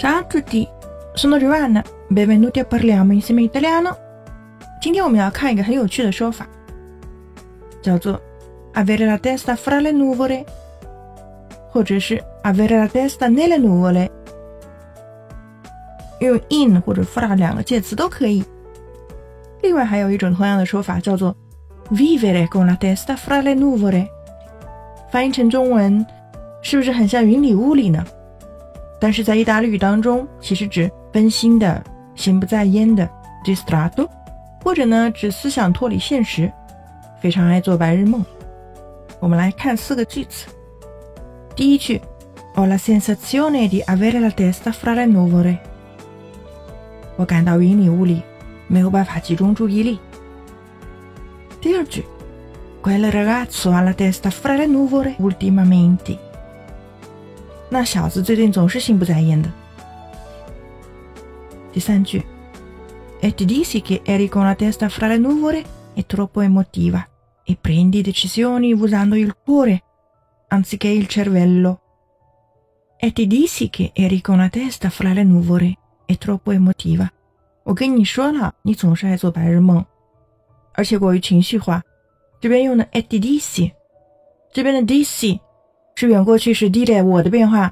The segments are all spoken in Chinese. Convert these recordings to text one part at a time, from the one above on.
Ciao a tutti, sono Giovanna. Benvenuti a parliamo insieme italiano. 今天我们要看一个很有趣的说法，叫做 avere la testa fra le nuvole，或者是 avere la testa nelle nuvole。用 in 或者 fra 两个介词都可以。另外还有一种同样的说法叫做 vivere con la testa fra le nuvole。翻译成中文是不是很像云里雾里呢？ 但是在意大利语当中，其实指分心的、心不在焉的 distratto。或者呢，指思想脱离现实，非常爱做白日梦。我们来看四个句子。第一句，Ho la sensazione di avere la testa fra le nuvole。我感到云里雾里，没有办法集中注意力。第二句，Quel ragazzo ha la testa fra le nuvole ultimamente。那小子最近总是心不在焉的。第三句。e ti dissi che eri con la testa fra le nuvole e troppo emotiva e prendi decisioni usando il cuore anziché il cervello. E ti dissi che eri con la testa fra le nuvole e troppo emotiva. 我跟你说了，你总是爱做白日梦，而且过于情绪化。这边用的 e ti dissi，这边的 dissi 是远过去时 dire 我的变化，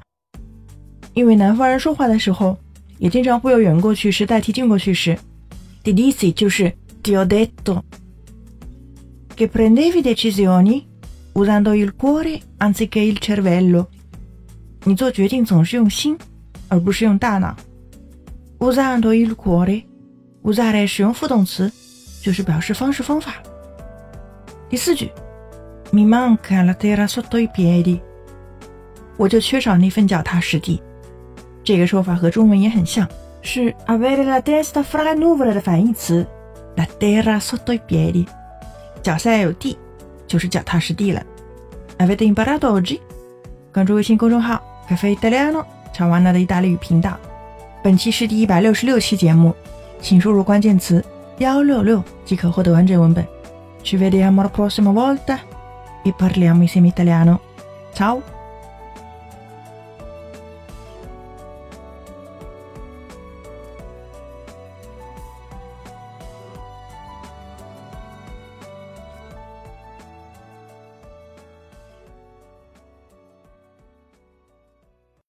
因为南方人说话的时候也经常会有远过去时代替近过去时。ti dissi 就是 ti ho detto che prendevi decisioni usando il cuore anziché il cervello。你做决定总是用心，而不是用大脑。usando il cuore，usare 使用副动词，就是表示方式方法。第四句，mi manca la terra sotto i piedi，我就缺少那份脚踏实地。这个说法和中文也很像。是 avere la testa fra le nuvole 的反义词，la terra sotto i piedi，脚下有地，就是脚踏实地了。Avete imparato oggi？关注微信公众号 Cafe Italiano，查完娜的意大利语频道。本期是第一百六十六期节目，请输入关键词幺六六即可获得完整文本。Ci vediamo la prossima volta e parliamo insieme italiano. Ciao!